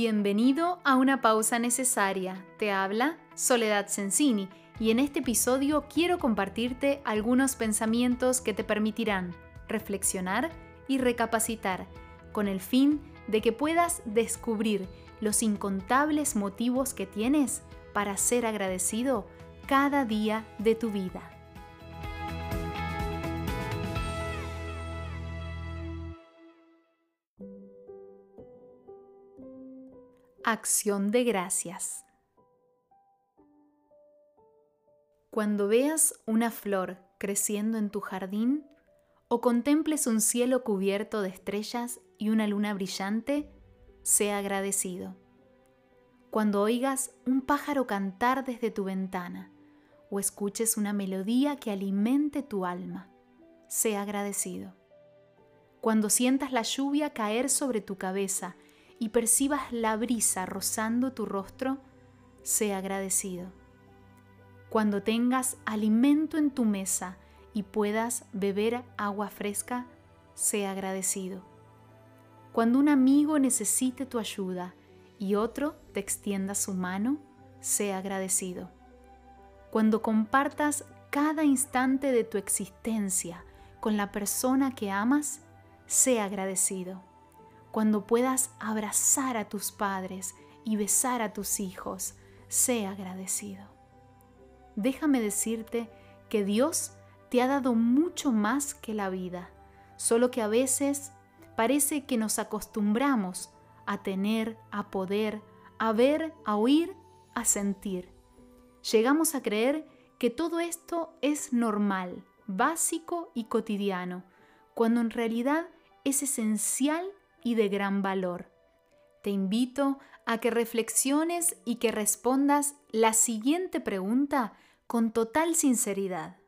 Bienvenido a una pausa necesaria. Te habla Soledad Sensini y en este episodio quiero compartirte algunos pensamientos que te permitirán reflexionar y recapacitar con el fin de que puedas descubrir los incontables motivos que tienes para ser agradecido cada día de tu vida. Acción de gracias. Cuando veas una flor creciendo en tu jardín o contemples un cielo cubierto de estrellas y una luna brillante, sea agradecido. Cuando oigas un pájaro cantar desde tu ventana o escuches una melodía que alimente tu alma, sea agradecido. Cuando sientas la lluvia caer sobre tu cabeza y percibas la brisa rozando tu rostro, sea agradecido. Cuando tengas alimento en tu mesa y puedas beber agua fresca, sea agradecido. Cuando un amigo necesite tu ayuda y otro te extienda su mano, sea agradecido. Cuando compartas cada instante de tu existencia con la persona que amas, sea agradecido cuando puedas abrazar a tus padres y besar a tus hijos, sé agradecido. Déjame decirte que Dios te ha dado mucho más que la vida, solo que a veces parece que nos acostumbramos a tener, a poder, a ver, a oír, a sentir. Llegamos a creer que todo esto es normal, básico y cotidiano, cuando en realidad es esencial y de gran valor. Te invito a que reflexiones y que respondas la siguiente pregunta con total sinceridad.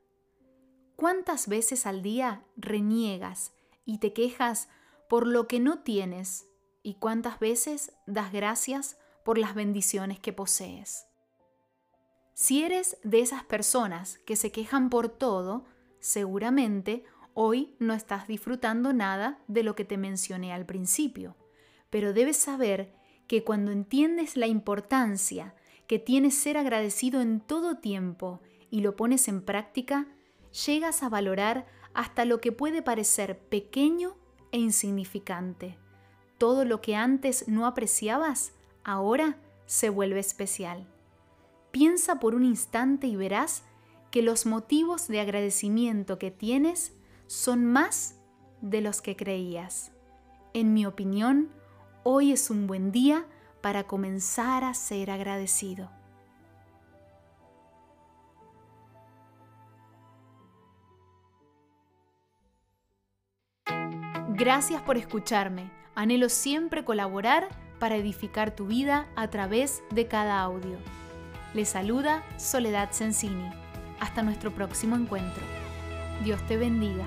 ¿Cuántas veces al día reniegas y te quejas por lo que no tienes y cuántas veces das gracias por las bendiciones que posees? Si eres de esas personas que se quejan por todo, seguramente Hoy no estás disfrutando nada de lo que te mencioné al principio, pero debes saber que cuando entiendes la importancia que tiene ser agradecido en todo tiempo y lo pones en práctica, llegas a valorar hasta lo que puede parecer pequeño e insignificante. Todo lo que antes no apreciabas, ahora se vuelve especial. Piensa por un instante y verás que los motivos de agradecimiento que tienes son más de los que creías. En mi opinión, hoy es un buen día para comenzar a ser agradecido. Gracias por escucharme. Anhelo siempre colaborar para edificar tu vida a través de cada audio. Le saluda Soledad Sensini. Hasta nuestro próximo encuentro. Dios te bendiga.